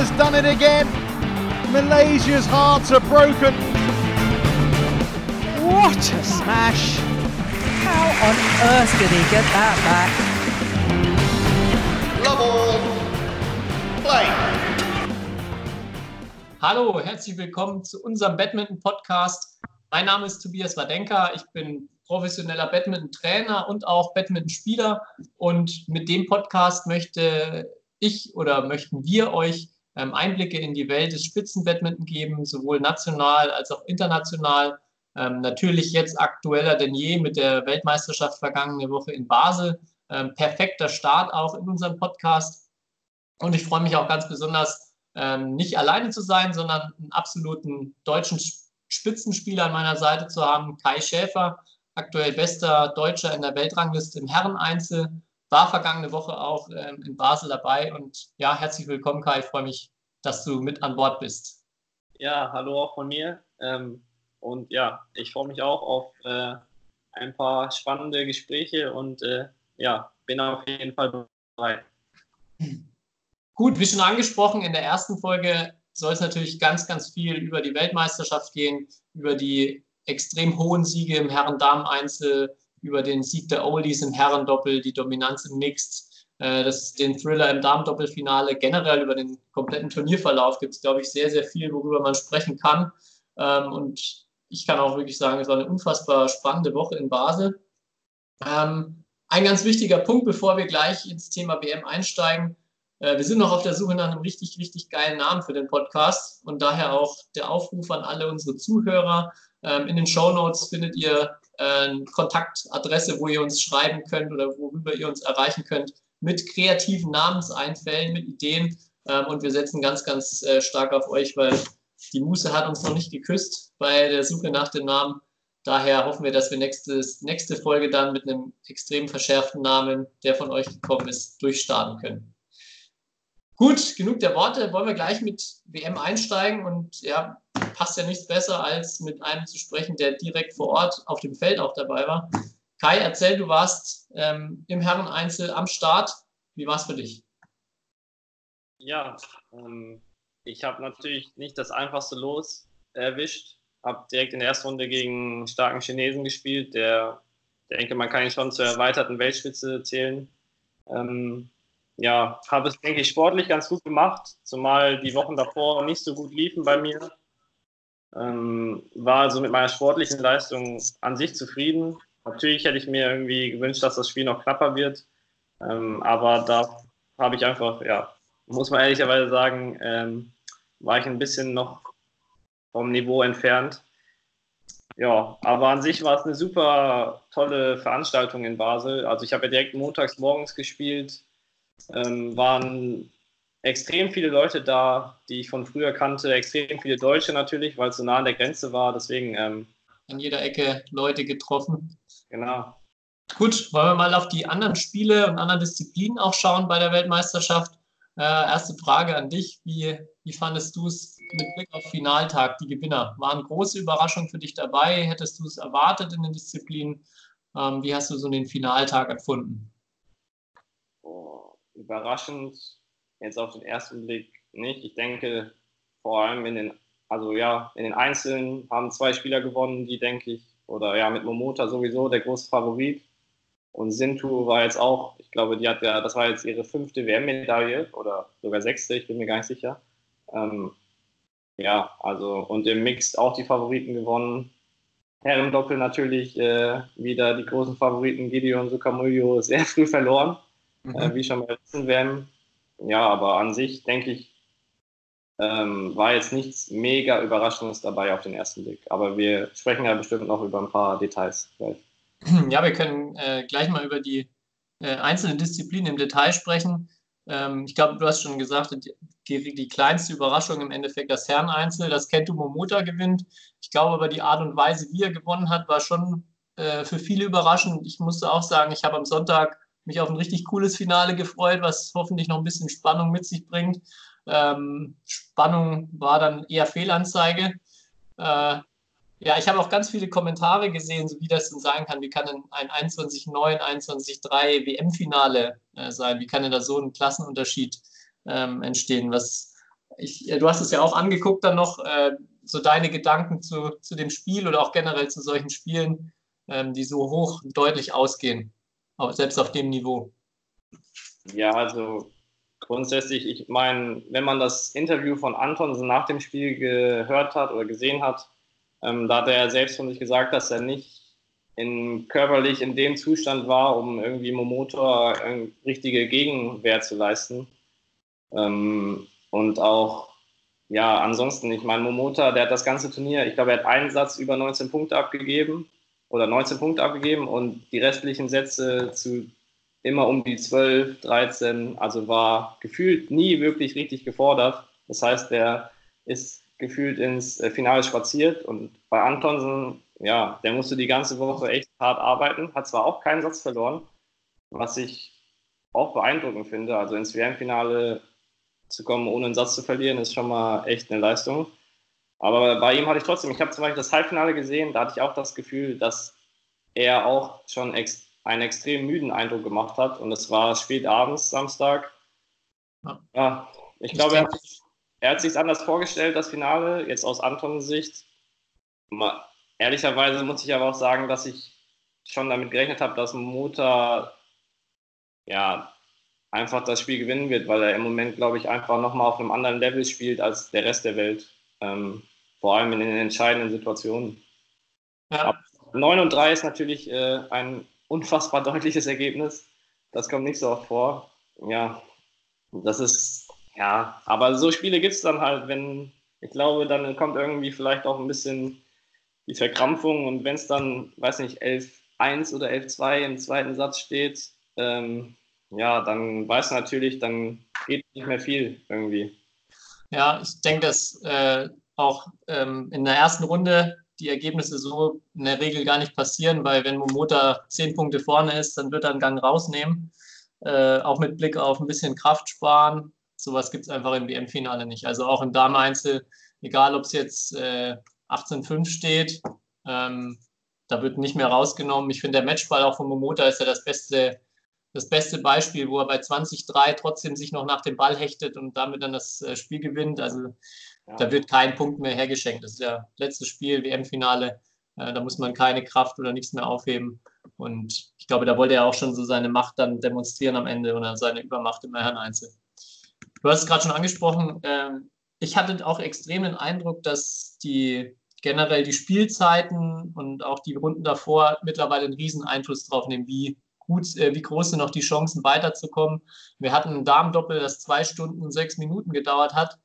has done it again. Malaysia's hearts are broken. What a smash! How on earth did he get that back? Love all. Play. Hallo, herzlich willkommen zu unserem Badminton-Podcast. Mein Name ist Tobias Wadenka. Ich bin professioneller Badminton-Trainer und auch Badminton-Spieler. Und mit dem Podcast möchte ich oder möchten wir euch Einblicke in die Welt des Spitzenbadminton geben, sowohl national als auch international. Ähm, natürlich jetzt aktueller denn je mit der Weltmeisterschaft vergangene Woche in Basel. Ähm, perfekter Start auch in unserem Podcast. Und ich freue mich auch ganz besonders, ähm, nicht alleine zu sein, sondern einen absoluten deutschen Spitzenspieler an meiner Seite zu haben, Kai Schäfer, aktuell bester Deutscher in der Weltrangliste im Herreneinzel war vergangene Woche auch ähm, in Basel dabei. Und ja, herzlich willkommen, Kai. Ich freue mich, dass du mit an Bord bist. Ja, hallo auch von mir. Ähm, und ja, ich freue mich auch auf äh, ein paar spannende Gespräche und äh, ja, bin auf jeden Fall bereit. Gut, wie schon angesprochen, in der ersten Folge soll es natürlich ganz, ganz viel über die Weltmeisterschaft gehen, über die extrem hohen Siege im Herren-Damen-Einzel, über den Sieg der Oldies im Herrendoppel, die Dominanz im Mixed, äh, das, den Thriller im Damendoppelfinale, generell über den kompletten Turnierverlauf gibt es, glaube ich, sehr, sehr viel, worüber man sprechen kann. Ähm, und ich kann auch wirklich sagen, es war eine unfassbar spannende Woche in Basel. Ähm, ein ganz wichtiger Punkt, bevor wir gleich ins Thema WM einsteigen. Äh, wir sind noch auf der Suche nach einem richtig, richtig geilen Namen für den Podcast und daher auch der Aufruf an alle unsere Zuhörer. Ähm, in den Show Notes findet ihr äh, Kontaktadresse, wo ihr uns schreiben könnt oder worüber ihr uns erreichen könnt mit kreativen Namenseinfällen, mit Ideen. Ähm, und wir setzen ganz, ganz äh, stark auf euch, weil die Muße hat uns noch nicht geküsst bei der Suche nach dem Namen. Daher hoffen wir, dass wir nächstes, nächste Folge dann mit einem extrem verschärften Namen, der von euch gekommen ist, durchstarten können. Gut, genug der Worte. Wollen wir gleich mit WM einsteigen und ja, passt ja nichts besser, als mit einem zu sprechen, der direkt vor Ort auf dem Feld auch dabei war. Kai, erzähl, du warst ähm, im Herren-Einzel am Start. Wie war es für dich? Ja, ähm, ich habe natürlich nicht das einfachste Los erwischt. Habe direkt in der ersten Runde gegen einen starken Chinesen gespielt, der, denke, man kann ihn schon zur erweiterten Weltspitze zählen. Ähm, ja, habe es, denke ich, sportlich ganz gut gemacht, zumal die Wochen davor nicht so gut liefen bei mir. Ähm, war also mit meiner sportlichen Leistung an sich zufrieden. Natürlich hätte ich mir irgendwie gewünscht, dass das Spiel noch knapper wird. Ähm, aber da habe ich einfach, ja, muss man ehrlicherweise sagen, ähm, war ich ein bisschen noch vom Niveau entfernt. Ja, aber an sich war es eine super tolle Veranstaltung in Basel. Also ich habe ja direkt montags morgens gespielt ähm, waren extrem viele Leute da, die ich von früher kannte, extrem viele Deutsche natürlich, weil es so nah an der Grenze war. Deswegen. Ähm, an jeder Ecke Leute getroffen. Genau. Gut, wollen wir mal auf die anderen Spiele und anderen Disziplinen auch schauen bei der Weltmeisterschaft. Äh, erste Frage an dich. Wie, wie fandest du es mit Blick auf Finaltag, die Gewinner? Waren große Überraschungen für dich dabei? Hättest du es erwartet in den Disziplinen? Ähm, wie hast du so den Finaltag empfunden? überraschend jetzt auf den ersten Blick nicht. Ich denke, vor allem in den, also ja, in den Einzelnen haben zwei Spieler gewonnen, die denke ich, oder ja, mit Momota sowieso der große Favorit. Und Sintu war jetzt auch, ich glaube, die hat ja, das war jetzt ihre fünfte WM-Medaille oder sogar sechste, ich bin mir gar nicht sicher. Ähm, ja, also und im Mixed auch die Favoriten gewonnen. Herren-Doppel natürlich äh, wieder die großen Favoriten Gideon Sukamuljo sehr früh verloren mhm. äh, wie schon bei letzten WM. Ja, aber an sich denke ich, ähm, war jetzt nichts mega Überraschendes dabei auf den ersten Blick. Aber wir sprechen ja bestimmt noch über ein paar Details gleich. Ja, wir können äh, gleich mal über die äh, einzelnen Disziplinen im Detail sprechen. Ähm, ich glaube, du hast schon gesagt, die, die, kleinste Überraschung im Endeffekt das Herreneinzel, das Kento Momota gewinnt. Ich glaube aber die Art und Weise, wie er gewonnen hat, war schon äh, für viele überraschend. Ich musste auch sagen, ich habe am Sonntag mich auf ein richtig cooles Finale gefreut, was hoffentlich noch ein bisschen Spannung mit sich bringt. Ähm, Spannung war dann eher Fehlanzeige. Äh, ja, ich habe auch ganz viele Kommentare gesehen, so wie das denn sein kann. Wie kann denn ein 21-9, 21-3 WM-Finale äh, sein? Wie kann denn da so ein Klassenunterschied ähm, entstehen? Was, ich, du hast es ja auch angeguckt dann noch, äh, so deine Gedanken zu, zu dem Spiel oder auch generell zu solchen Spielen, ähm, die so hoch deutlich ausgehen, selbst auf dem Niveau. Ja, also grundsätzlich, ich meine, wenn man das Interview von Anton nach dem Spiel gehört hat oder gesehen hat, ähm, da hat er selbst von sich gesagt, dass er nicht in, körperlich in dem Zustand war, um irgendwie Momotor richtige Gegenwehr zu leisten. Ähm, und auch, ja, ansonsten, ich meine, Momota, der hat das ganze Turnier, ich glaube, er hat einen Satz über 19 Punkte abgegeben oder 19 Punkte abgegeben und die restlichen Sätze zu immer um die 12, 13, also war gefühlt nie wirklich richtig gefordert. Das heißt, der ist gefühlt ins äh, Finale spaziert und bei Antonsen, ja, der musste die ganze Woche echt hart arbeiten, hat zwar auch keinen Satz verloren, was ich auch beeindruckend finde. Also ins WM-Finale zu kommen, ohne einen Satz zu verlieren, ist schon mal echt eine Leistung. Aber bei ihm hatte ich trotzdem, ich habe zum Beispiel das Halbfinale gesehen, da hatte ich auch das Gefühl, dass er auch schon ex einen extrem müden Eindruck gemacht hat. Und es war spät abends, Samstag. Ja, ich, ich glaube, er hat, er hat sich anders vorgestellt, das Finale, jetzt aus Antons Sicht. Mal, ehrlicherweise muss ich aber auch sagen, dass ich schon damit gerechnet habe, dass Mota ja, einfach das Spiel gewinnen wird, weil er im Moment, glaube ich, einfach nochmal auf einem anderen Level spielt als der Rest der Welt. Ähm, vor allem in den entscheidenden Situationen. Ja. 9 und 3 ist natürlich äh, ein unfassbar deutliches Ergebnis. Das kommt nicht so oft vor. Ja, das ist, ja, aber so Spiele gibt es dann halt, wenn, ich glaube, dann kommt irgendwie vielleicht auch ein bisschen die Verkrampfung und wenn es dann, weiß nicht, 11-1 oder 11-2 im zweiten Satz steht, ähm, ja, dann weiß natürlich, dann geht nicht mehr viel irgendwie. Ja, ich denke, dass äh, auch ähm, in der ersten Runde die Ergebnisse so in der Regel gar nicht passieren, weil wenn Momota zehn Punkte vorne ist, dann wird er einen Gang rausnehmen. Äh, auch mit Blick auf ein bisschen Kraft sparen. Sowas gibt es einfach im WM-Finale nicht. Also auch im Dame-Einzel, egal ob es jetzt äh, 18-5 steht, ähm, da wird nicht mehr rausgenommen. Ich finde, der Matchball auch von Momota ist ja das beste das beste Beispiel, wo er bei 20-3 trotzdem sich noch nach dem Ball hechtet und damit dann das äh, Spiel gewinnt. Also. Da wird kein Punkt mehr hergeschenkt. Das ist ja letztes Spiel, WM-Finale. Äh, da muss man keine Kraft oder nichts mehr aufheben. Und ich glaube, da wollte er auch schon so seine Macht dann demonstrieren am Ende oder seine Übermacht im Herren-Einzel. Du hast es gerade schon angesprochen. Ähm, ich hatte auch extrem den Eindruck, dass die generell die Spielzeiten und auch die Runden davor mittlerweile einen riesen Einfluss drauf nehmen, wie gut, äh, wie groß sind noch die Chancen weiterzukommen. Wir hatten ein Damendoppel, das zwei Stunden und sechs Minuten gedauert hat,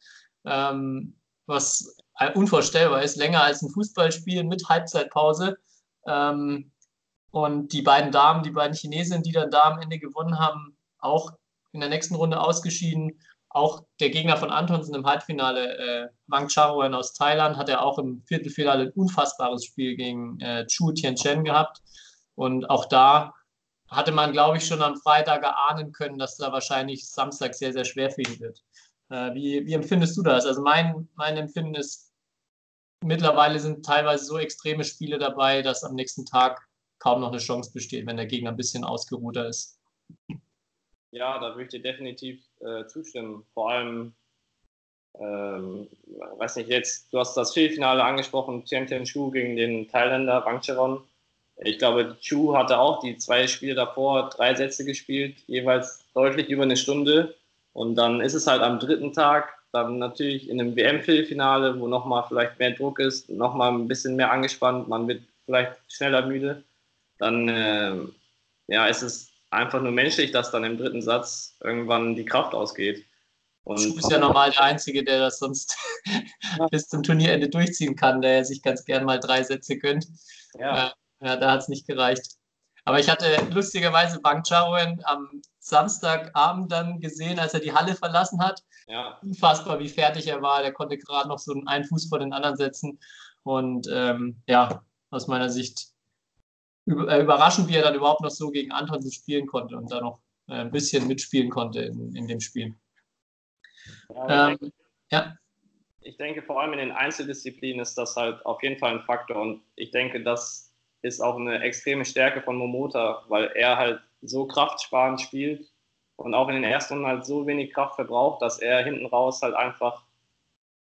ähm, was unvorstellbar ist, länger als ein Fußballspiel mit Halbzeitpause. Ähm, und die beiden Damen, die beiden Chinesinnen, die dann da am Ende gewonnen haben, auch in der nächsten Runde ausgeschieden. Auch der Gegner von Antonsen im Halbfinale, äh, Wang Charoen aus Thailand, hat er auch im Viertelfinale ein unfassbares Spiel gegen äh, Chu Tianchen gehabt. Und auch da hatte man, glaube ich, schon am Freitag erahnen können, dass da wahrscheinlich Samstag sehr, sehr schwer für ihn wird. Äh, wie, wie empfindest du das? Also mein, mein Empfinden ist, mittlerweile sind teilweise so extreme Spiele dabei, dass am nächsten Tag kaum noch eine Chance besteht, wenn der Gegner ein bisschen ausgeruhter ist. Ja, da würde ich dir definitiv äh, zustimmen. Vor allem, ähm, weiß nicht, jetzt, du hast das Viertelfinale angesprochen, Tian Shu gegen den Thailänder Wang Cheron ich glaube, Chu hatte auch die zwei Spiele davor drei Sätze gespielt, jeweils deutlich über eine Stunde. Und dann ist es halt am dritten Tag dann natürlich in einem WM-Viertelfinale, wo nochmal vielleicht mehr Druck ist, nochmal ein bisschen mehr angespannt, man wird vielleicht schneller müde. Dann äh, ja, ist es einfach nur menschlich, dass dann im dritten Satz irgendwann die Kraft ausgeht. Und Schuh ist ja normal der Einzige, der das sonst bis zum Turnierende durchziehen kann, der sich ganz gern mal drei Sätze gönnt. Ja. Äh, ja, da hat es nicht gereicht. Aber ich hatte lustigerweise Bang Charoen am Samstagabend dann gesehen, als er die Halle verlassen hat. Ja. Unfassbar, wie fertig er war. Der konnte gerade noch so einen Fuß vor den anderen setzen. Und ähm, ja, aus meiner Sicht äh, überraschend, wie er dann überhaupt noch so gegen Antonsen spielen konnte und da noch äh, ein bisschen mitspielen konnte in, in dem Spiel. Ja, ähm, ja. Ich denke, vor allem in den Einzeldisziplinen ist das halt auf jeden Fall ein Faktor. Und ich denke, dass ist auch eine extreme Stärke von Momota, weil er halt so kraftsparend spielt und auch in den ersten Runden halt so wenig Kraft verbraucht, dass er hinten raus halt einfach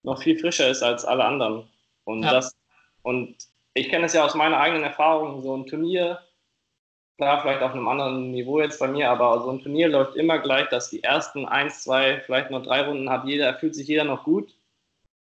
noch viel frischer ist als alle anderen. Und Ja. das, und ich kenne es ja aus meiner eigenen Erfahrung, so ein Turnier, klar, vielleicht auf einem anderen Niveau jetzt bei mir, aber so ein Turnier läuft immer gleich, dass die ersten eins, zwei, vielleicht noch drei Runden hat jeder, fühlt sich jeder noch gut,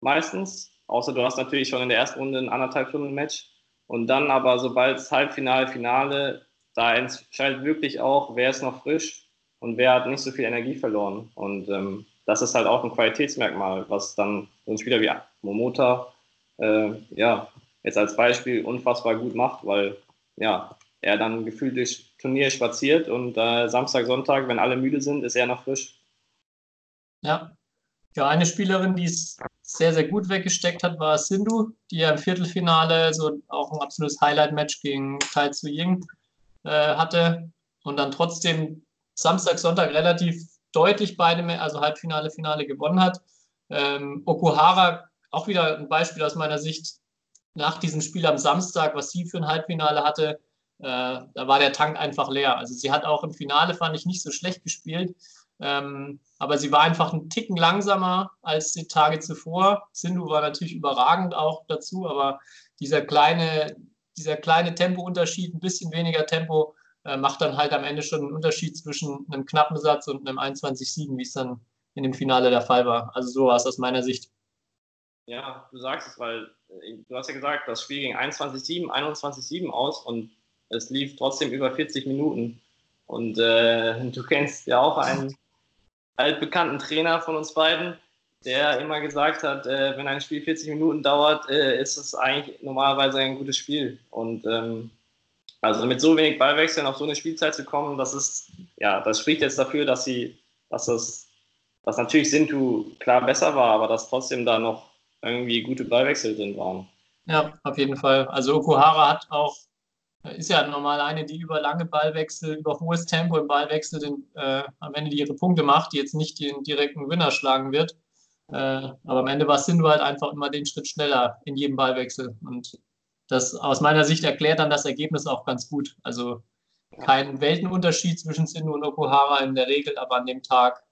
meistens. Außer du hast natürlich schon in der ersten Runde ein anderthalb Stunden Match. Und dann aber, sobald es Halbfinale, Finale, da entscheidet wirklich auch, wer ist noch frisch und wer hat nicht so viel Energie verloren. Und ähm, das ist halt auch ein Qualitätsmerkmal, was dann so ein Spieler wie Momota äh, ja, jetzt als Beispiel unfassbar gut macht, weil ja, er dann gefühlt durchs Turnier spaziert und äh, Samstag, Sonntag, wenn alle müde sind, ist er noch frisch. Ja. Ja, eine Spielerin, die es sehr, sehr gut weggesteckt hat, war Sindhu, die ja im Viertelfinale so auch ein absolutes Highlight-Match gegen Tai Tzu Ying äh, hatte und dann trotzdem Samstag, Sonntag relativ deutlich beide, also Halbfinale, Finale gewonnen hat. Ähm, Okuhara, auch wieder ein Beispiel aus meiner Sicht, nach diesem Spiel am Samstag, was sie für ein Halbfinale hatte, äh, da war der Tank einfach leer. Also sie hat auch im Finale, fand ich, nicht so schlecht gespielt. Ähm, aber sie war einfach einen Ticken langsamer als die Tage zuvor. Sindhu war natürlich überragend auch dazu, aber dieser kleine, dieser kleine Tempounterschied, ein bisschen weniger Tempo, äh, macht dann halt am Ende schon einen Unterschied zwischen einem knappen Satz und einem 21-7, wie es dann in dem Finale der Fall war. Also so war es aus meiner Sicht. Ja, du sagst es, weil äh, du hast ja gesagt, das Spiel ging 21-7, 21-7 aus und es lief trotzdem über 40 Minuten. Und äh, du kennst ja auch einen altbekannten Trainer von uns beiden, der immer gesagt hat, äh, wenn ein Spiel 40 Minuten dauert, äh, ist es eigentlich normalerweise ein gutes Spiel. Und ähm, also mit so wenig Ballwechseln auf so eine Spielzeit zu kommen, das ist, ja, das spricht jetzt dafür, dass sie, dass das, dass natürlich Sintu klar besser war, aber dass trotzdem da noch irgendwie gute Ballwechsel drin waren. Ja, auf jeden Fall. Also Okuhara hat auch, ist ja normal eine, die über lange Ballwechsel, über hohes Tempo im Ballwechsel den, äh, am Ende ihre Punkte macht, die jetzt nicht den direkten Winner schlagen wird. Äh, aber am Ende war Sindu halt einfach immer den Schritt schneller in jedem Ballwechsel. Und das aus meiner Sicht erklärt dann das Ergebnis auch ganz gut. Also kein Weltenunterschied zwischen Sindu und Okuhara in der Regel, aber an dem Tag,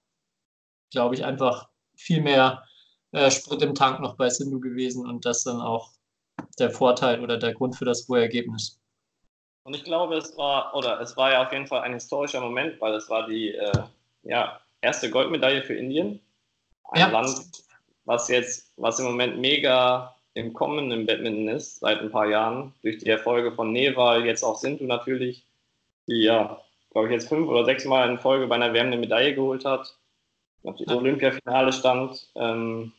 glaube ich, einfach viel mehr äh, Sprit im Tank noch bei Sindu gewesen und das dann auch der Vorteil oder der Grund für das hohe Ergebnis. Und ich glaube, es war, oder es war ja auf jeden Fall ein historischer Moment, weil es war die äh, ja, erste Goldmedaille für Indien. Ein Ja. Land, was jetzt, was im Moment mega im Kommen im Badminton ist, seit ein paar Jahren, durch die Erfolge von Neval, jetzt auch Sintu natürlich, die ja, glaube ich, jetzt fünf oder sechs Mal in Folge bei einer WM eine Medaille geholt hat, auf die. Olympiafinale stand. Ähm,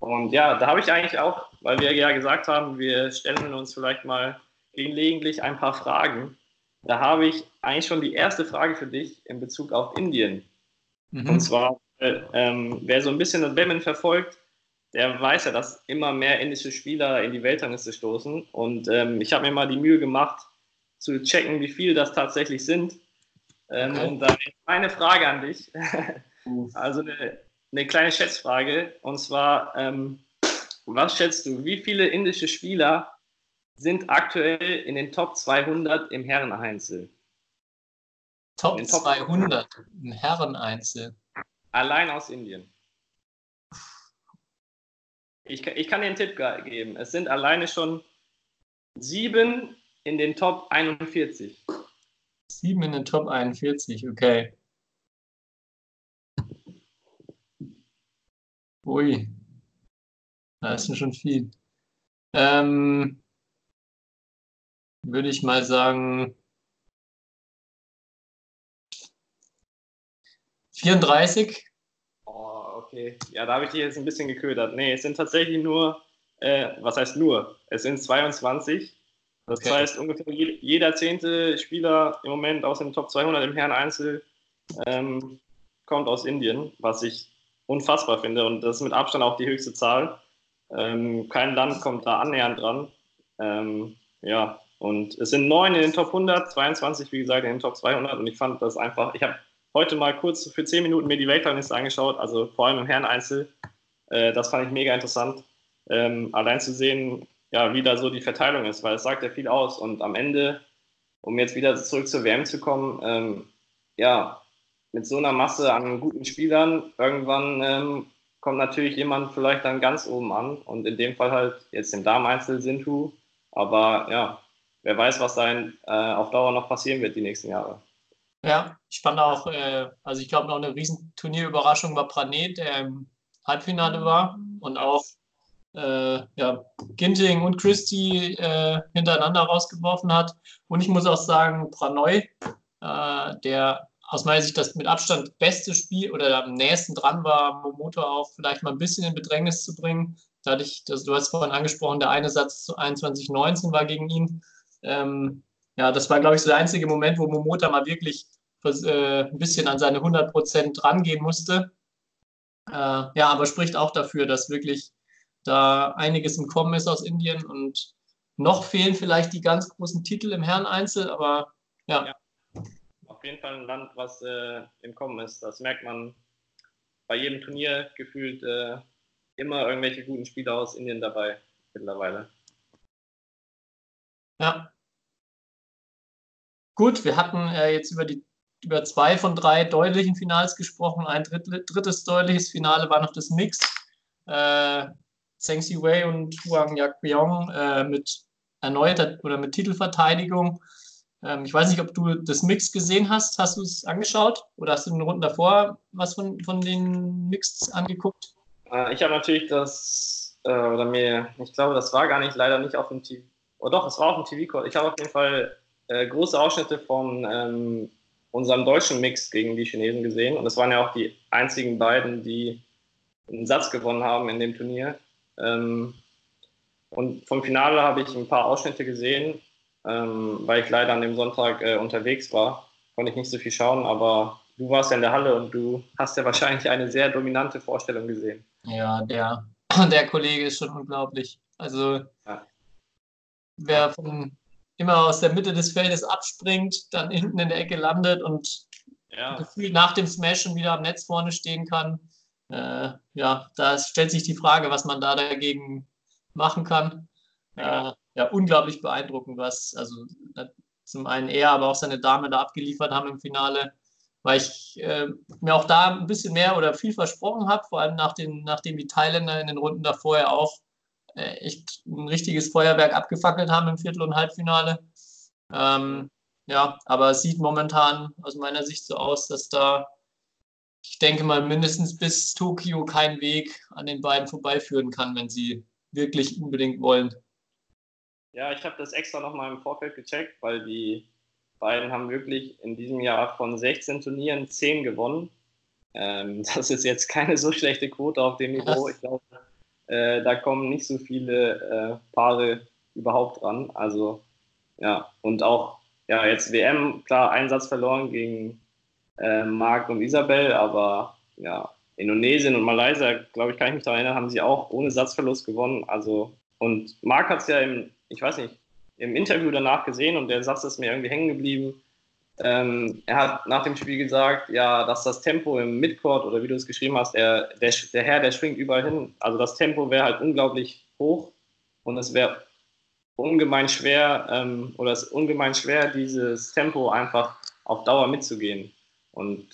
und ja, da habe ich eigentlich auch, weil wir ja gesagt haben, wir stellen uns vielleicht mal gelegentlich ein paar Fragen. Da habe ich eigentlich schon die erste Frage für dich in Bezug auf Indien. Und Mhm. zwar, äh, ähm, wer so ein bisschen das Badminton verfolgt, der weiß ja, dass immer mehr indische Spieler in die Weltrangliste stoßen. Und ähm, ich habe mir mal die Mühe gemacht, zu checken, wie viele das tatsächlich sind. Ähm, Okay. Und da ist meine Frage an dich. Also eine, eine kleine Schätzfrage. Und zwar, ähm, was schätzt du, wie viele indische Spieler sind aktuell in den Top 200 im Herreneinzel? Top Top- 200 im Herreneinzel. Allein aus Indien. Ich, kann- ich kann dir einen Tipp ge- geben. Es sind alleine schon sieben in den Top 41. Sieben in den Top 41, okay. Ui. Das ist schon viel. Ähm, würde ich mal sagen 34. Oh, okay. Ja, da habe ich dich jetzt ein bisschen geködert. Nee, es sind tatsächlich nur, äh, was heißt nur? Es sind 22. Das Okay. heißt, ungefähr je- jeder zehnte Spieler im Moment aus dem Top 200 im Herren-Einzel ähm, kommt aus Indien, was ich unfassbar finde. Und das ist mit Abstand auch die höchste Zahl. Ähm, kein Land kommt da annähernd dran. Ähm, ja, und es sind neun in den Top 100, 22, wie gesagt, in den Top 200. Und ich fand das einfach, ich habe heute mal kurz für zehn Minuten mir die Weltrangliste angeschaut, also vor allem im Herren-Einzel. Äh, das fand ich mega interessant. Ähm, allein zu sehen, ja, wie da so die Verteilung ist, weil es sagt ja viel aus. Und am Ende, um jetzt wieder zurück zur WM zu kommen, ähm, ja, mit so einer Masse an guten Spielern, irgendwann ähm, kommt natürlich jemand vielleicht dann ganz oben an und in dem Fall halt jetzt im Darmeinzel Sintu. Aber ja, wer weiß, was da äh, auf Dauer noch passieren wird die nächsten Jahre. Ja, ich fand auch, äh, also ich glaube noch eine riesen Turnierüberraschung war Pranet, der im Halbfinale war und auch äh, ja, Ginting und Christie äh, hintereinander rausgeworfen hat. Und ich muss auch sagen, Pranoy, äh, der aus meiner Sicht das mit Abstand beste Spiel oder am nächsten dran war, Momoto auch vielleicht mal ein bisschen in Bedrängnis zu bringen. Dadurch, dass du hast vorhin angesprochen, der eine Satz zu 21,19 war gegen ihn. Ähm, ja, das war, glaube ich, so der einzige Moment, wo Momota mal wirklich äh, ein bisschen an seine 100 Prozent rangehen musste. Äh, ja, aber spricht auch dafür, dass wirklich da einiges im Kommen ist aus Indien und noch fehlen vielleicht die ganz großen Titel im Herreneinzel, aber ja. ja. Auf jeden Fall ein Land, was äh, im Kommen ist. Das merkt man bei jedem Turnier gefühlt äh, immer irgendwelche guten Spieler aus Indien dabei mittlerweile. Ja. Gut, wir hatten äh, jetzt über die über zwei von drei deutlichen Finals gesprochen. Ein dritt, drittes deutliches Finale war noch das Mix. Äh, Zheng Wei und Huang Yakbiong äh, mit erneuter oder mit Titelverteidigung. Ähm, ich weiß nicht, ob du das Mix gesehen hast. Hast du es angeschaut oder hast du in den Runden davor was von, von den Mix angeguckt? Äh, ich habe natürlich das, äh, oder mir, ich glaube, das war gar nicht, leider nicht auf dem TV. Oh doch, es war auf dem TV-Call. Ich habe auf jeden Fall äh, große Ausschnitte von ähm, unserem deutschen Mix gegen die Chinesen gesehen. Und es waren ja auch die einzigen beiden, die einen Satz gewonnen haben in dem Turnier. Ähm, und vom Finale habe ich ein paar Ausschnitte gesehen, ähm, weil ich leider an dem Sonntag äh, unterwegs war. Konnte ich nicht so viel schauen, aber du warst ja in der Halle und du hast ja wahrscheinlich eine sehr dominante Vorstellung gesehen. Ja, der, der Kollege ist schon unglaublich. Also, ja. wer von, immer aus der Mitte des Feldes abspringt, dann hinten in der Ecke landet und ja. gefühlt nach dem Smash schon wieder am Netz vorne stehen kann, äh, ja, da stellt sich die Frage, was man da dagegen machen kann. Äh, ja, unglaublich beeindruckend, was also zum einen er, aber auch seine Dame da abgeliefert haben im Finale, weil ich äh, mir auch da ein bisschen mehr oder viel versprochen habe, vor allem nach den, nachdem die Thailänder in den Runden davor ja auch äh, echt ein richtiges Feuerwerk abgefackelt haben im Viertel- und Halbfinale. Ähm, ja, aber es sieht momentan aus meiner Sicht so aus, dass da ich denke mal, mindestens bis Tokio kein Weg an den beiden vorbeiführen kann, wenn sie wirklich unbedingt wollen. Ja, ich habe das extra nochmal im Vorfeld gecheckt, weil die beiden haben wirklich in diesem Jahr von 16 Turnieren 10 gewonnen. Ähm, das ist jetzt keine so schlechte Quote auf dem Niveau. Ich glaube, äh, da kommen nicht so viele äh, Paare überhaupt ran. Also ja, und auch ja, jetzt WM, klar, Einsatz verloren gegen äh, Marc und Isabel, aber ja, Indonesien und Malaysia, glaube ich, kann ich mich daran erinnern, haben sie auch ohne Satzverlust gewonnen. Also, und Marc hat es ja im, ich weiß nicht, im Interview danach gesehen und der Satz ist mir irgendwie hängen geblieben. Ähm, er hat nach dem Spiel gesagt, ja, dass das Tempo im Midcourt oder wie du es geschrieben hast, der, der, der Herr, der schwingt überall hin. Also das Tempo wäre halt unglaublich hoch und es wäre ungemein schwer ähm, oder es ist ungemein schwer, dieses Tempo einfach auf Dauer mitzugehen. Und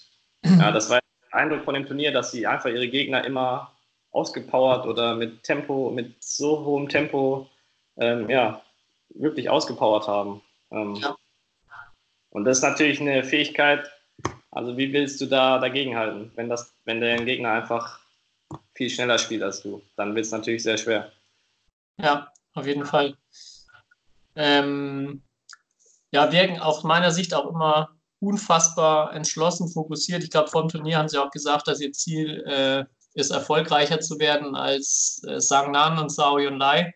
ja, das war der Eindruck von dem Turnier, dass sie einfach ihre Gegner immer ausgepowert oder mit Tempo, mit so hohem Tempo, ähm, ja, wirklich ausgepowert haben. Ähm, ja. Und das ist natürlich eine Fähigkeit, also wie willst du da dagegenhalten, wenn, das, wenn der Gegner einfach viel schneller spielt als du? Dann wird es natürlich sehr schwer. Ja, auf jeden Fall. Ähm, ja, wirken aus meiner Sicht auch immer unfassbar entschlossen, fokussiert. Ich glaube, vor dem Turnier haben sie auch gesagt, dass ihr Ziel äh, ist, erfolgreicher zu werden als äh, Sang Nan und Sao Yun Lai,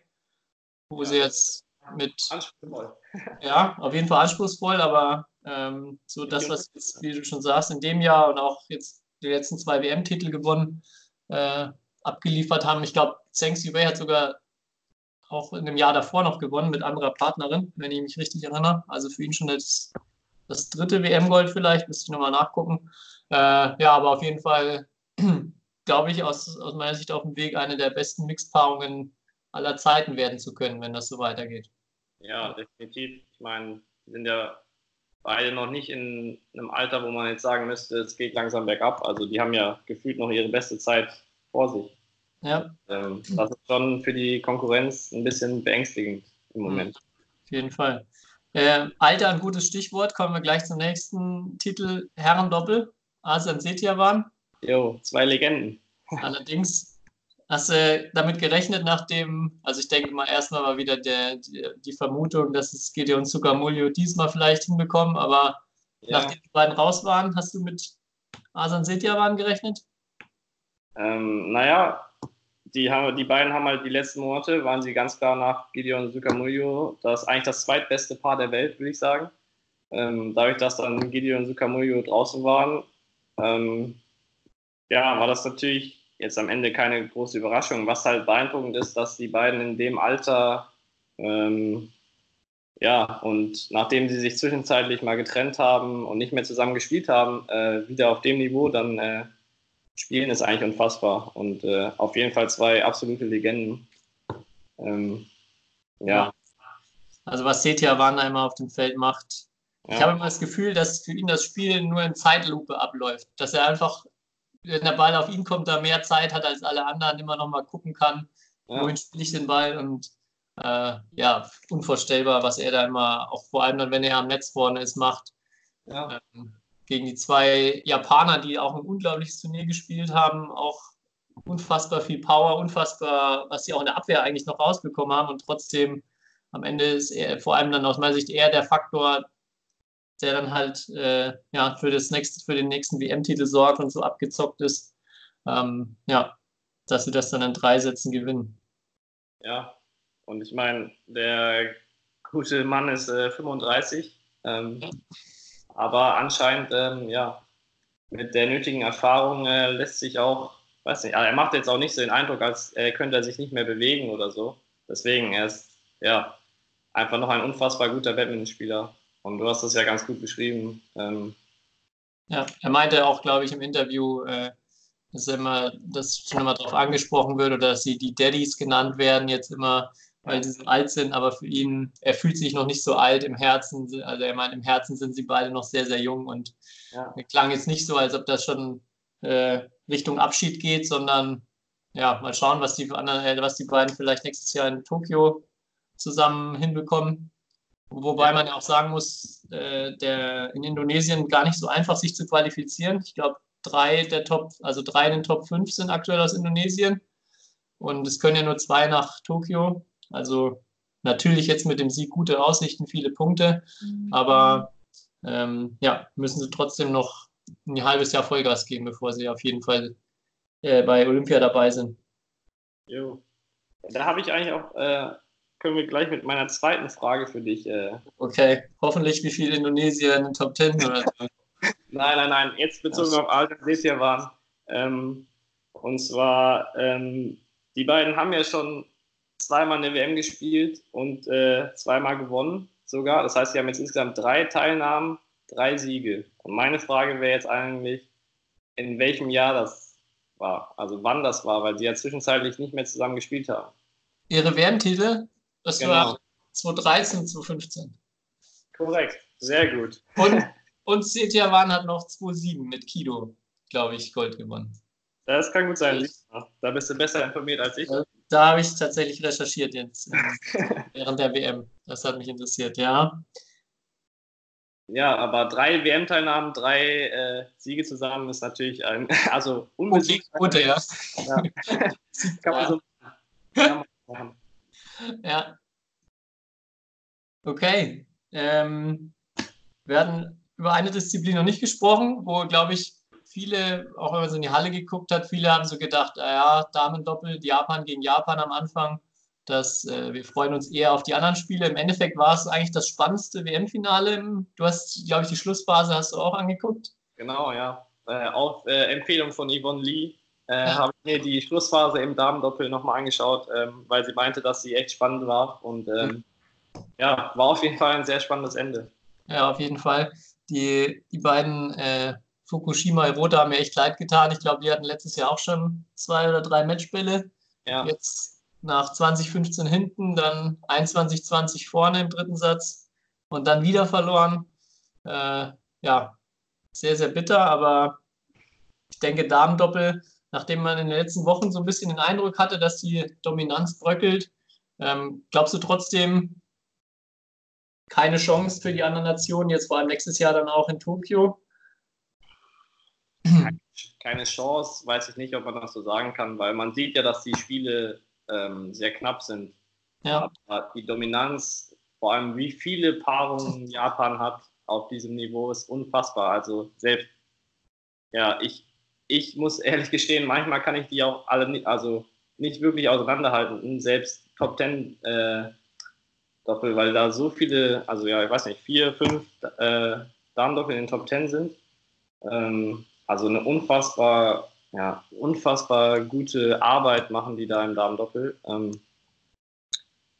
wo ja. sie jetzt mit. Anspruchsvoll. Ja, auf jeden Fall anspruchsvoll, aber ähm, so das, was jetzt, wie du schon sagst, in dem Jahr und auch jetzt die letzten zwei WM-Titel gewonnen, äh, abgeliefert haben. Ich glaube, Zheng Siwei hat sogar auch in dem Jahr davor noch gewonnen mit anderer Partnerin, wenn ich mich richtig erinnere. Also für ihn schon das das dritte WM-Gold vielleicht, müsste ich nochmal nachgucken. Äh, ja, aber auf jeden Fall, glaube ich, aus, aus meiner Sicht auf dem Weg, eine der besten Mixpaarungen aller Zeiten werden zu können, wenn das so weitergeht. Ja, definitiv. Ich meine, wir sind ja beide noch nicht in einem Alter, wo man jetzt sagen müsste, es geht langsam bergab. Also die haben ja gefühlt noch ihre beste Zeit vor sich. Ja. Ähm, das ist schon für die Konkurrenz ein bisschen beängstigend im Moment. Auf jeden Fall. Äh, Alter, ein gutes Stichwort. Kommen wir gleich zum nächsten Titel. Herrendoppel. Asan Setiawan. Jo, zwei Legenden. Allerdings hast du damit gerechnet, nachdem, also ich denke mal, erstmal war wieder der, die, Vermutung, dass es Gideon Zuckermulio diesmal vielleicht hinbekommen, aber Ja. nachdem die beiden raus waren, hast du mit Asan Setiawan gerechnet? Ähm, naja, die, haben, die beiden haben halt die letzten Monate, waren sie ganz klar nach Gideon Sukamuljo, das ist eigentlich das zweitbeste Paar der Welt, würde ich sagen. Ähm, dadurch, dass dann Gideon Sukamuljo draußen waren, ähm, ja, war das natürlich jetzt am Ende keine große Überraschung. Was halt beeindruckend ist, dass die beiden in dem Alter, ähm, ja, und nachdem sie sich zwischenzeitlich mal getrennt haben und nicht mehr zusammen gespielt haben, äh, wieder auf dem Niveau dann äh, spielen, ist eigentlich unfassbar. Und äh, auf jeden Fall zwei absolute Legenden. Ähm, ja, Also was Setiawan einmal auf dem Feld macht. Ich ja. habe immer das Gefühl, dass für ihn das Spiel nur in Zeitlupe abläuft. Dass er einfach, wenn der Ball auf ihn kommt, da mehr Zeit hat als alle anderen, immer noch mal gucken kann, ja. wohin spiele ich den Ball und äh, ja, unvorstellbar, was er da immer, auch vor allem dann, wenn er am Netz vorne ist, macht. ja. Ähm, gegen die zwei Japaner, die auch ein unglaubliches Turnier gespielt haben, auch unfassbar viel Power, unfassbar, was sie auch in der Abwehr eigentlich noch rausbekommen haben und trotzdem am Ende ist er vor allem dann aus meiner Sicht eher der Faktor, der dann halt äh, ja, für, das nächste, für den nächsten WM-Titel sorgt und so abgezockt ist. Ähm, ja, dass sie das dann in drei Sätzen gewinnen. Ja, und ich meine, der gute Mann ist äh, 35, ähm, aber anscheinend, ähm, ja, mit der nötigen Erfahrung äh, lässt sich auch, weiß nicht, er macht jetzt auch nicht so den Eindruck, als äh, könnte er sich nicht mehr bewegen oder so. Deswegen, er ist, ja, einfach noch ein unfassbar guter Badmintonspieler. Und du hast das ja ganz gut beschrieben. Ähm, Ja, er meinte auch, glaube ich, im Interview, äh, dass er immer, dass schon immer darauf angesprochen wird oder dass sie die Daddies genannt werden jetzt immer, weil sie so alt sind, aber für ihn, er fühlt sich noch nicht so alt im Herzen, also er meint, im Herzen sind sie beide noch sehr, sehr jung und ja. klang jetzt nicht so, als ob das schon äh, Richtung Abschied geht, sondern ja, mal schauen, was die anderen, äh, was die beiden vielleicht nächstes Jahr in Tokio zusammen hinbekommen. Wobei man ja auch sagen muss, äh, der in Indonesien gar nicht so einfach, sich zu qualifizieren. Ich glaube, drei der Top, also drei in den Top 5 sind aktuell aus Indonesien. Und es können ja nur zwei nach Tokio. Also natürlich jetzt mit dem Sieg gute Aussichten, viele Punkte. Aber ähm, ja, müssen sie trotzdem noch ein halbes Jahr Vollgas geben, bevor sie auf jeden Fall äh, bei Olympia dabei sind. Jo. Da habe ich eigentlich auch, äh, können wir gleich mit meiner zweiten Frage für dich. Äh, Okay, hoffentlich wie viele Indonesier in den Top 10 oder so. Nein, nein, nein. Jetzt bezogen auf Alter Setia waren. Ähm, und zwar, ähm, die beiden haben ja schon zweimal eine WM gespielt und äh, zweimal gewonnen sogar. Das heißt, sie haben jetzt insgesamt drei Teilnahmen, drei Siege. Und meine Frage wäre jetzt eigentlich, in welchem Jahr das war, also wann das war, weil sie ja zwischenzeitlich nicht mehr zusammen gespielt haben. Ihre WM-Titel, das Genau. war 2013, 2015. Korrekt, sehr gut. Und, und Setiawan hat noch 2007 mit Kido, glaube ich, Gold gewonnen. Das kann gut sein. Da bist du besser informiert als ich. Da habe ich tatsächlich recherchiert jetzt äh, während der WM. Das hat mich interessiert, ja. Ja, aber drei WM-Teilnahmen, drei äh, Siege zusammen ist natürlich ein, also unbesiegt. Gute, ja. Ja. Kann man so machen. Ja. Okay. Ähm, wir hatten über eine Disziplin noch nicht gesprochen, wo, glaube ich, viele, auch wenn man so in die Halle geguckt hat, viele haben so gedacht, ah ja, Damen-Doppel, Japan gegen Japan am Anfang. Das, äh, wir freuen uns eher auf die anderen Spiele. Im Endeffekt war es eigentlich das spannendste WM-Finale. Du hast, glaube ich, die Schlussphase hast du auch angeguckt. Genau, ja. Äh, auf äh, Empfehlung von Yvonne Lee äh, habe ich mir die Schlussphase im Damendoppel nochmal angeschaut, ähm, weil sie meinte, dass sie echt spannend war. Und ähm, ja, war auf jeden Fall ein sehr spannendes Ende. Ja, auf jeden Fall. Die, die beiden äh, Fukushima Hirota haben mir echt leid getan. Ich glaube, die hatten letztes Jahr auch schon zwei oder drei Matchbälle. Ja, Jetzt nach 2015 hinten, dann 21-20 vorne im dritten Satz und dann wieder verloren. Äh, ja, sehr, sehr bitter, aber ich denke, Damendoppel nachdem man in den letzten Wochen so ein bisschen den Eindruck hatte, dass die Dominanz bröckelt. Ähm, glaubst du trotzdem keine Chance für die anderen Nationen, jetzt vor allem nächstes Jahr dann auch in Tokio? Keine Chance, weiß ich nicht, ob man das so sagen kann, weil man sieht ja, dass die Spiele ähm, sehr knapp sind. Ja. Aber die Dominanz, vor allem wie viele Paarungen Japan hat auf diesem Niveau, ist unfassbar. Also selbst, ja, ich, ich muss ehrlich gestehen, manchmal kann ich die auch alle nicht, also nicht wirklich auseinanderhalten. Selbst Top Ten äh, Doppel, weil da so viele, also ja, ich weiß nicht, vier, fünf äh, Damen-Doppel in den Top Ten sind. Ähm, also eine unfassbar, ja, unfassbar gute Arbeit machen die da im Damen-Doppel. Ähm,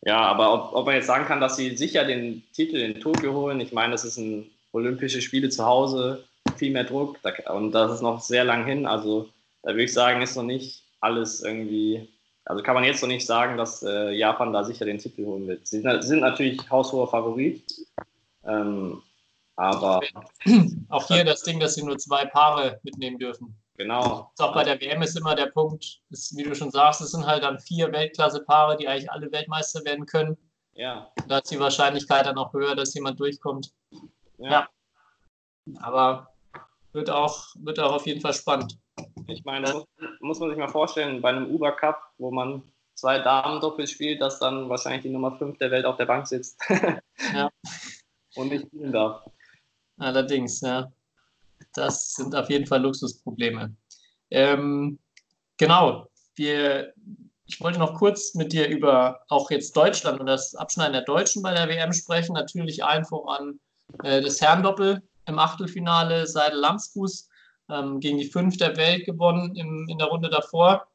ja, aber ob, ob man jetzt sagen kann, dass sie sicher den Titel in Tokio holen, ich meine, das ist ein Olympische Spiele zu Hause, viel mehr Druck und das ist noch sehr lang hin. Also da würde ich sagen, ist noch nicht alles irgendwie, also kann man jetzt noch nicht sagen, dass äh, Japan da sicher den Titel holen wird. Sie sind natürlich haushoher Favorit, ähm, aber auch hier das Ding, dass sie nur zwei Paare mitnehmen dürfen. Genau. Auch bei der WM ist immer der Punkt, ist, wie du schon sagst, es sind halt dann vier Weltklasse-Paare, die eigentlich alle Weltmeister werden können. Ja. Da ist die Wahrscheinlichkeit dann auch höher, dass jemand durchkommt. Ja. ja. Aber wird auch, wird auch auf jeden Fall spannend. Ich meine, muss, muss man sich mal vorstellen, bei einem Uber Cup, wo man zwei Damen doppelt spielt, dass dann wahrscheinlich die Nummer 5 der Welt auf der Bank sitzt. ja. Und nicht spielen darf. Allerdings, ja. Das sind auf jeden Fall Luxusprobleme. Ähm, genau. Wir, ich wollte noch kurz mit dir über auch jetzt Deutschland und das Abschneiden der Deutschen bei der WM sprechen. Natürlich allen voran äh, das Herrendoppel im Achtelfinale Seidel Lamsfuß ähm, gegen die Fünf der Welt gewonnen im, in der Runde davor.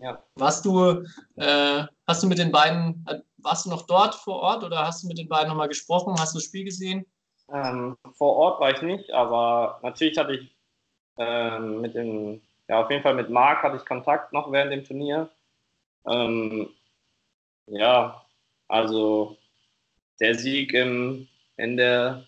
Ja. Warst du, äh, hast du mit den beiden, äh, warst du noch dort vor Ort oder hast du mit den beiden nochmal gesprochen? Hast du das Spiel gesehen? Ähm, vor Ort war ich nicht, aber natürlich hatte ich ähm, mit dem, ja, auf jeden Fall mit Marc hatte ich Kontakt noch während dem Turnier. Ähm, ja, also der Sieg im, in der,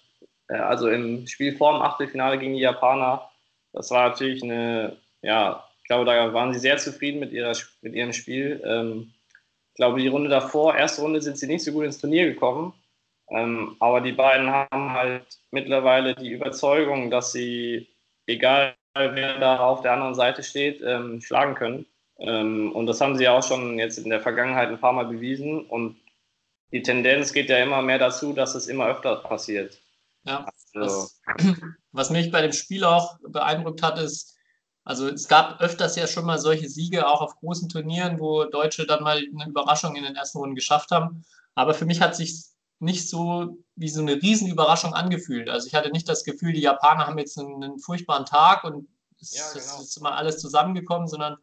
also im Spiel vor dem Achtelfinale gegen die Japaner, das war natürlich eine, ja, ich glaube, da waren sie sehr zufrieden mit, ihrer, mit ihrem Spiel. Ähm, ich glaube, die Runde davor, erste Runde, sind sie nicht so gut ins Turnier gekommen. Ähm, aber die beiden haben halt mittlerweile die Überzeugung, dass sie, egal wer da auf der anderen Seite steht, ähm, schlagen können. Ähm, und das haben sie auch schon jetzt in der Vergangenheit ein paar Mal bewiesen. Und die Tendenz geht ja immer mehr dazu, dass es immer öfter passiert. Ja, also, was, was mich bei dem Spiel auch beeindruckt hat, ist, also es gab öfters ja schon mal solche Siege, auch auf großen Turnieren, wo Deutsche dann mal eine Überraschung in den ersten Runden geschafft haben. Aber für mich hat sich nicht so wie so eine Riesenüberraschung angefühlt. Also ich hatte nicht das Gefühl, die Japaner haben jetzt einen, einen furchtbaren Tag und es ja, genau. ist immer alles zusammengekommen, sondern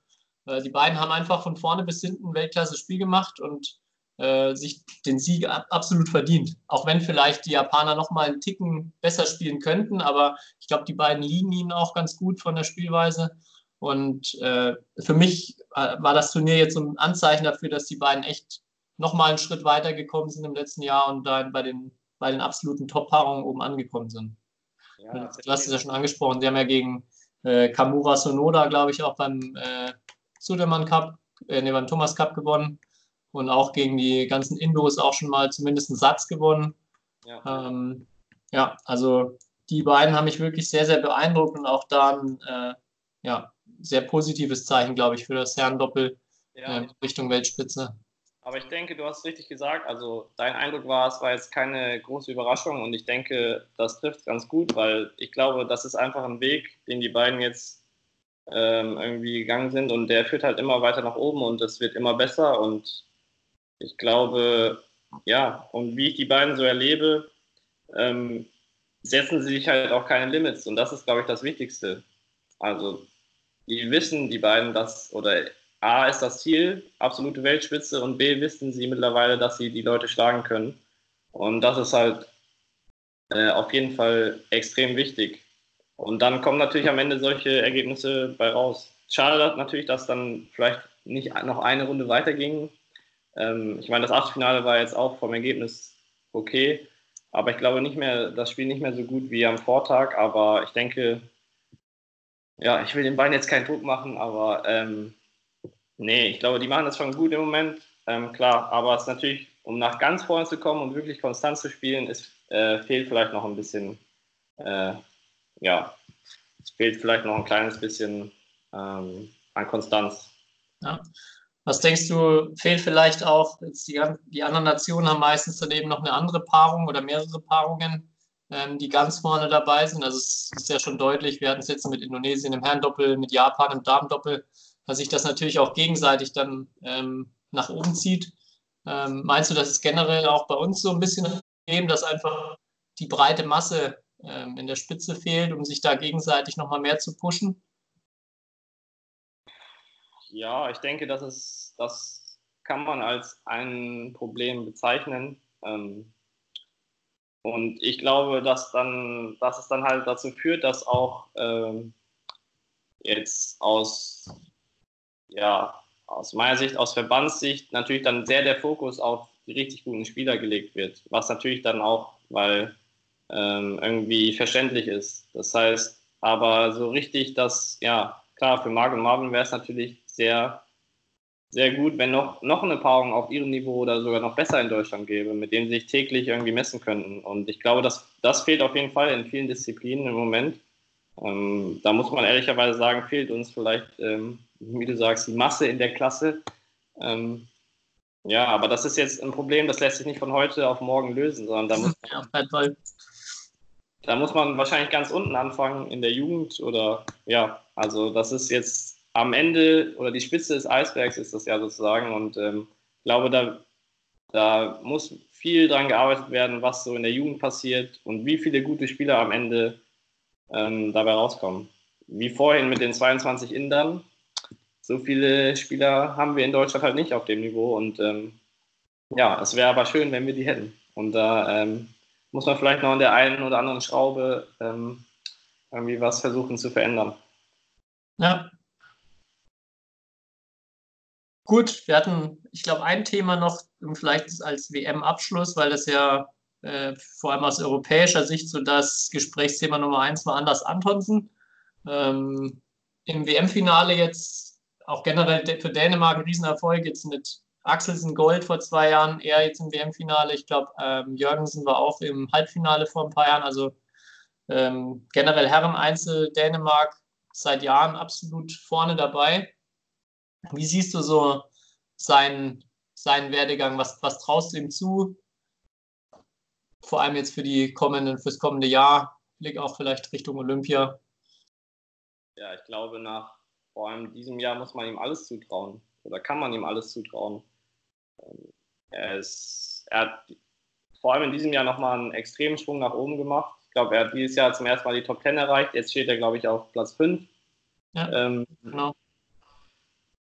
äh, die beiden haben einfach von vorne bis hinten Weltklasse-Spiel gemacht und äh, sich den Sieg ab, absolut verdient. Auch wenn vielleicht die Japaner nochmal einen Ticken besser spielen könnten, aber ich glaube, die beiden liegen ihnen auch ganz gut von der Spielweise. Und äh, für mich äh, war das Turnier jetzt so ein Anzeichen dafür, dass die beiden echt nochmal einen Schritt weiter gekommen sind im letzten Jahr und dann bei den, bei den absoluten Top-Paarungen oben angekommen sind. Ja, du hast es ja schon angesprochen, sie haben ja gegen äh, Kamura Sonoda, glaube ich, auch beim äh, Sudermann Cup, äh, nee, beim Thomas Cup gewonnen und auch gegen die ganzen Indos auch schon mal zumindest einen Satz gewonnen. Ja, ähm, ja also die beiden haben mich wirklich sehr, sehr beeindruckt und auch da ein äh, ja, sehr positives Zeichen, glaube ich, für das Herrendoppel ja. äh, Richtung Weltspitze. Aber ich denke, du hast richtig gesagt. Also dein Eindruck war, es war jetzt keine große Überraschung und ich denke, das trifft ganz gut, weil ich glaube, das ist einfach ein Weg, den die beiden jetzt ähm, irgendwie gegangen sind und der führt halt immer weiter nach oben und es wird immer besser und ich glaube, ja, und wie ich die beiden so erlebe, ähm, setzen sie sich halt auch keine Limits und das ist, glaube ich, das Wichtigste. Also die wissen, die beiden, dass, oder A ist das Ziel, absolute Weltspitze und B wissen sie mittlerweile, dass sie die Leute schlagen können. Und das ist halt äh, auf jeden Fall extrem wichtig. Und dann kommen natürlich am Ende solche Ergebnisse bei raus. Schade natürlich, dass dann vielleicht nicht noch eine Runde weiterging. Ähm, ich meine, das Achtelfinale war jetzt auch vom Ergebnis okay, aber ich glaube nicht mehr, das Spiel nicht mehr so gut wie am Vortag. Aber ich denke, ja, ich will den beiden jetzt keinen Druck machen, aber ähm, nee, ich glaube, die machen das schon gut im Moment. Ähm, klar, aber es ist natürlich, um nach ganz vorne zu kommen und wirklich konstant zu spielen, ist, äh, fehlt vielleicht noch ein bisschen, äh, ja, es fehlt vielleicht noch ein kleines bisschen ähm, an Konstanz. Ja. Was denkst du, fehlt vielleicht auch, die, die anderen Nationen haben meistens dann eben noch eine andere Paarung oder mehrere Paarungen, ähm, die ganz vorne dabei sind. Also es ist ja schon deutlich, wir hatten es jetzt mit Indonesien im Herrendoppel, mit Japan im Damendoppel, dass sich das natürlich auch gegenseitig dann ähm, nach oben zieht. Ähm, meinst du, dass es generell auch bei uns so ein bisschen geben, dass einfach die breite Masse ähm, in der Spitze fehlt, um sich da gegenseitig nochmal mehr zu pushen? Ja, ich denke, das, ist, das kann man als ein Problem bezeichnen. Ähm, und ich glaube, dass, dann, dass es dann halt dazu führt, dass auch ähm, jetzt aus, ja, aus meiner Sicht, aus Verbandssicht natürlich dann sehr der Fokus auf die richtig guten Spieler gelegt wird. Was natürlich dann auch, weil ähm, irgendwie verständlich ist. Das heißt, aber so richtig, dass, ja, klar, für Marc und Marvin wäre es natürlich sehr, sehr gut, wenn noch, noch eine Paarung auf ihrem Niveau oder sogar noch besser in Deutschland gäbe, mit denen sie sich täglich irgendwie messen könnten. Und ich glaube, das, das fehlt auf jeden Fall in vielen Disziplinen im Moment. Ähm, da muss man ehrlicherweise sagen, fehlt uns vielleicht, ähm, wie du sagst, die Masse in der Klasse. Ähm, ja, aber das ist jetzt ein Problem, das lässt sich nicht von heute auf morgen lösen, sondern da muss man, da muss man wahrscheinlich ganz unten anfangen in der Jugend oder ja, also das ist jetzt am Ende oder die Spitze des Eisbergs ist das ja sozusagen. Und ähm, ich glaube, da, da muss viel dran gearbeitet werden, was so in der Jugend passiert und wie viele gute Spieler am Ende ähm, dabei rauskommen. Wie vorhin mit den 22 Indern. So viele Spieler haben wir in Deutschland halt nicht auf dem Niveau. Und ähm, ja, es wäre aber schön, wenn wir die hätten. Und da ähm, muss man vielleicht noch an der einen oder anderen Schraube ähm, irgendwie was versuchen zu verändern. Ja, Gut, wir hatten, ich glaube, ein Thema noch, vielleicht als WM-Abschluss, weil das ja äh, vor allem aus europäischer Sicht so das Gesprächsthema Nummer eins war, Anders Antonsen. Ähm, Im WM-Finale jetzt auch generell für Dänemark ein Riesenerfolg, jetzt mit Axelsen Gold vor zwei Jahren, er jetzt im WM-Finale. Ich glaube, ähm, Jürgensen war auch im Halbfinale vor ein paar Jahren. Also ähm, generell Herren-Einzel Dänemark seit Jahren absolut vorne dabei. Wie siehst du so seinen, seinen Werdegang? Was, was traust du ihm zu? Vor allem jetzt für die kommenden, fürs kommende Jahr, Blick auch vielleicht Richtung Olympia. Ja, ich glaube, nach vor allem diesem Jahr muss man ihm alles zutrauen. Oder kann man ihm alles zutrauen. Ähm, er, ist, er hat vor allem in diesem Jahr nochmal einen extremen Schwung nach oben gemacht. Ich glaube, er hat dieses Jahr zum ersten Mal die Top 10 erreicht. Jetzt steht er, glaube ich, auf Platz 5. Ja, ähm, genau.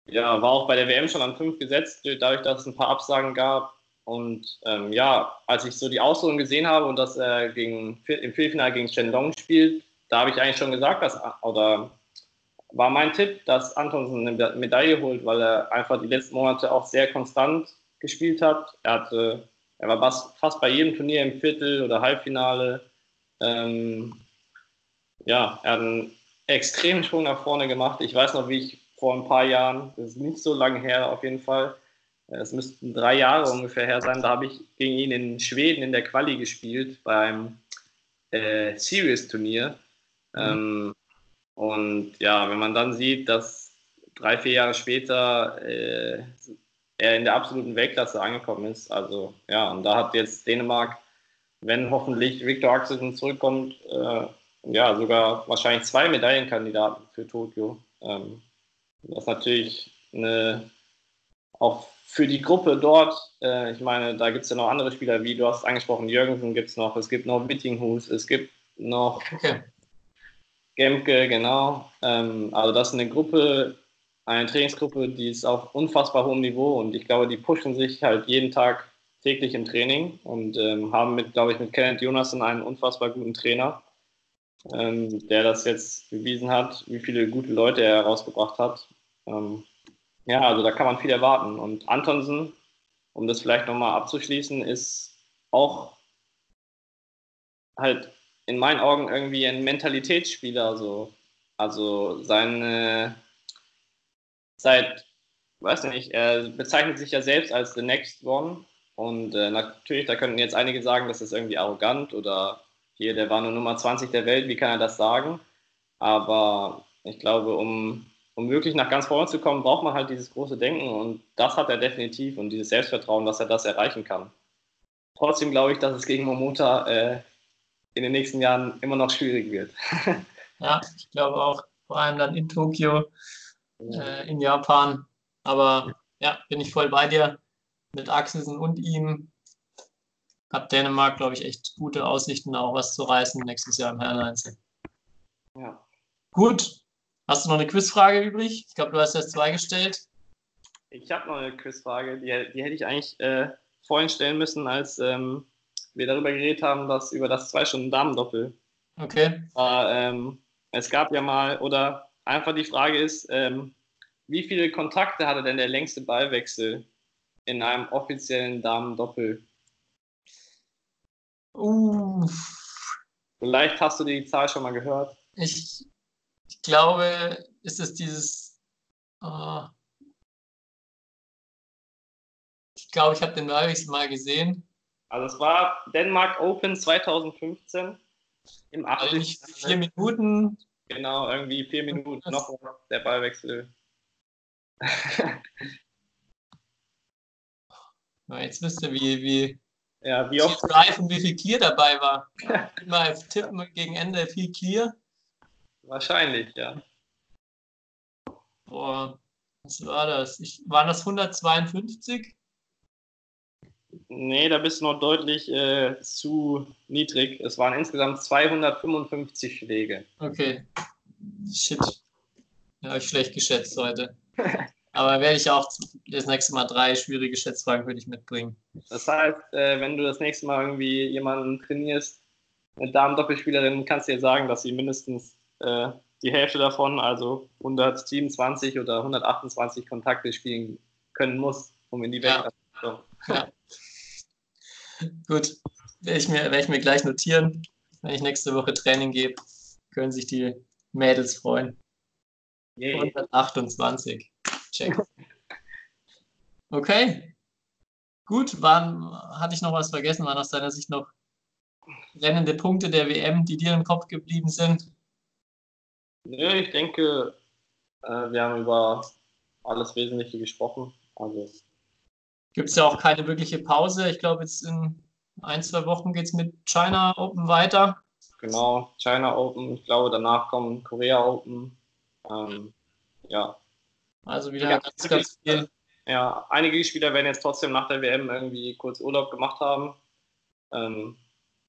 Ja, war auch bei der WM schon an fünf gesetzt, dadurch, dass es ein paar Absagen gab. Und ähm, ja, als ich so die Auslosung gesehen habe und dass er gegen, im Viertelfinale gegen Shenlong spielt, da habe ich eigentlich schon gesagt, dass, oder war mein Tipp, dass Antonsen eine Medaille holt, weil er einfach die letzten Monate auch sehr konstant gespielt hat. Er, hatte, er war fast bei jedem Turnier im Viertel- oder Halbfinale. Ähm, ja, er hat einen extremen Schwung nach vorne gemacht. Ich weiß noch, wie ich vor ein paar Jahren. Das ist nicht so lange her auf jeden Fall. Es müssten drei Jahre ungefähr her sein. Da habe ich gegen ihn in Schweden in der Quali gespielt beim äh, Series-Turnier. Mhm. Ähm, und ja, wenn man dann sieht, dass drei, vier Jahre später äh, er in der absoluten Weltklasse angekommen ist, also ja, und da hat jetzt Dänemark, wenn hoffentlich Victor Axelsen zurückkommt, äh, ja, sogar wahrscheinlich zwei Medaillenkandidaten für Tokio. Ähm, das ist natürlich eine, auch für die Gruppe dort, äh, ich meine, da gibt es ja noch andere Spieler, wie du hast angesprochen, Jürgensen gibt es noch, es gibt noch Wittinghus, es gibt noch okay. Gemke, genau. Ähm, also das ist eine Gruppe, eine Trainingsgruppe, die ist auf unfassbar hohem Niveau und ich glaube, die pushen sich halt jeden Tag täglich im Training und ähm, haben mit, glaube ich, mit Kenneth Jonasson einen unfassbar guten Trainer ähm, der das jetzt bewiesen hat, wie viele gute Leute er herausgebracht hat. Ähm, ja, also da kann man viel erwarten. Und Antonsen, um das vielleicht nochmal abzuschließen, ist auch halt in meinen Augen irgendwie ein Mentalitätsspieler. So. Also seine seit, weiß nicht, er bezeichnet sich ja selbst als the next one. Und äh, natürlich, da könnten jetzt einige sagen, das ist irgendwie arrogant oder hier, der war nur Nummer 20 der Welt, wie kann er das sagen? Aber ich glaube, um, um wirklich nach ganz vorne zu kommen, braucht man halt dieses große Denken und das hat er definitiv und dieses Selbstvertrauen, dass er das erreichen kann. Trotzdem glaube ich, dass es gegen Momota äh, in den nächsten Jahren immer noch schwierig wird. ja, ich glaube auch, vor allem dann in Tokio, äh, in Japan. Aber ja, bin ich voll bei dir. Mit Axelsen und ihm hat Dänemark, glaube ich, echt gute Aussichten, auch was zu reißen nächstes Jahr im Herreneinzel. Ja. Gut. Hast du noch eine Quizfrage übrig? Ich glaube, du hast erst zwei gestellt. Ich habe noch eine Quizfrage, die, die hätte ich eigentlich äh, vorhin stellen müssen, als ähm, wir darüber geredet haben, dass über das zwei Stunden Damendoppel. Okay. Äh, ähm, es gab ja mal, oder einfach die Frage ist, ähm, wie viele Kontakte hatte denn der längste Ballwechsel in einem offiziellen Damendoppel? Uh. Vielleicht hast du die Zahl schon mal gehört. Ich, ich glaube, ist es dieses. Oh, ich glaube, ich habe den Ballwechsel mal gesehen. Also es war Denmark Open 2015 im Also nicht vier Minuten. Genau, irgendwie vier Minuten noch der Ballwechsel. jetzt wisst ihr, wie, wie, ja, wie oft Drive und wie viel Clear dabei war. Immer tippen gegen Ende viel Clear. Wahrscheinlich, ja. Boah, was war das? Ich, waren das 152? Nee, da bist du noch deutlich äh, zu niedrig. Es waren insgesamt 255 Schläge. Okay. Shit. Ja, habe ich schlecht geschätzt heute. Aber werde ich auch das nächste Mal drei schwierige Schätzfragen für dich mitbringen. Das heißt, äh, wenn du das nächste Mal irgendwie jemanden trainierst, eine Damen-Doppelspielerin, kannst du dir sagen, dass sie mindestens äh, die Hälfte davon, also 127 oder 128 Kontakte spielen können muss, um in die Welt ja. zu kommen. Ja. Gut, werde ich, mir, werde ich mir gleich notieren. Wenn ich nächste Woche Training gebe, können sich die Mädels freuen. Yay. 128. Check. Okay. Gut, waren, hatte ich noch was vergessen? Waren aus deiner Sicht noch rennende Punkte der WM, die dir im Kopf geblieben sind? Nö, ich denke, äh, wir haben über alles Wesentliche gesprochen. Also gibt es ja auch keine wirkliche Pause. Ich glaube, jetzt in ein, zwei Wochen geht es mit China Open weiter. Genau, China Open. Ich glaube, danach kommen Korea Open. Ähm, ja. Also wieder ja, ganz, ganz viel. Ja, einige Spieler werden jetzt trotzdem nach der WM irgendwie kurz Urlaub gemacht haben. Ähm,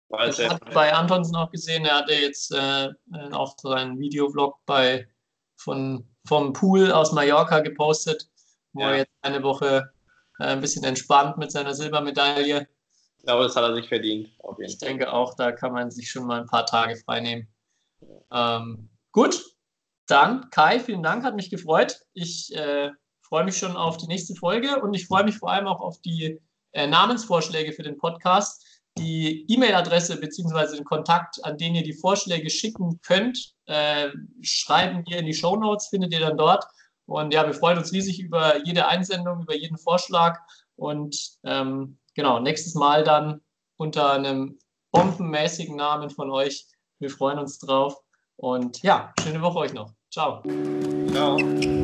weil ich habe bei Antonsen auch gesehen, er hatte jetzt äh, auch seinen Videovlog bei, von, vom Pool aus Mallorca gepostet, wo ja. er jetzt eine Woche äh, ein bisschen entspannt mit seiner Silbermedaille. Ich glaube, das hat er sich verdient. ich denke auch, da kann man sich schon mal ein paar Tage frei nehmen. Ähm, gut, dann Kai, vielen Dank, hat mich gefreut. Ich äh, freue mich schon auf die nächste Folge und ich freue mich vor allem auch auf die äh, Namensvorschläge für den Podcast. Die E-Mail-Adresse bzw. den Kontakt, an den ihr die Vorschläge schicken könnt, äh, schreiben wir in die Show Notes, findet ihr dann dort. Und ja, wir freuen uns riesig über jede Einsendung, über jeden Vorschlag. Und ähm, genau, nächstes Mal dann unter einem bombenmäßigen Namen von euch. Wir freuen uns drauf. Und ja, schöne Woche euch noch. Ciao. Ciao.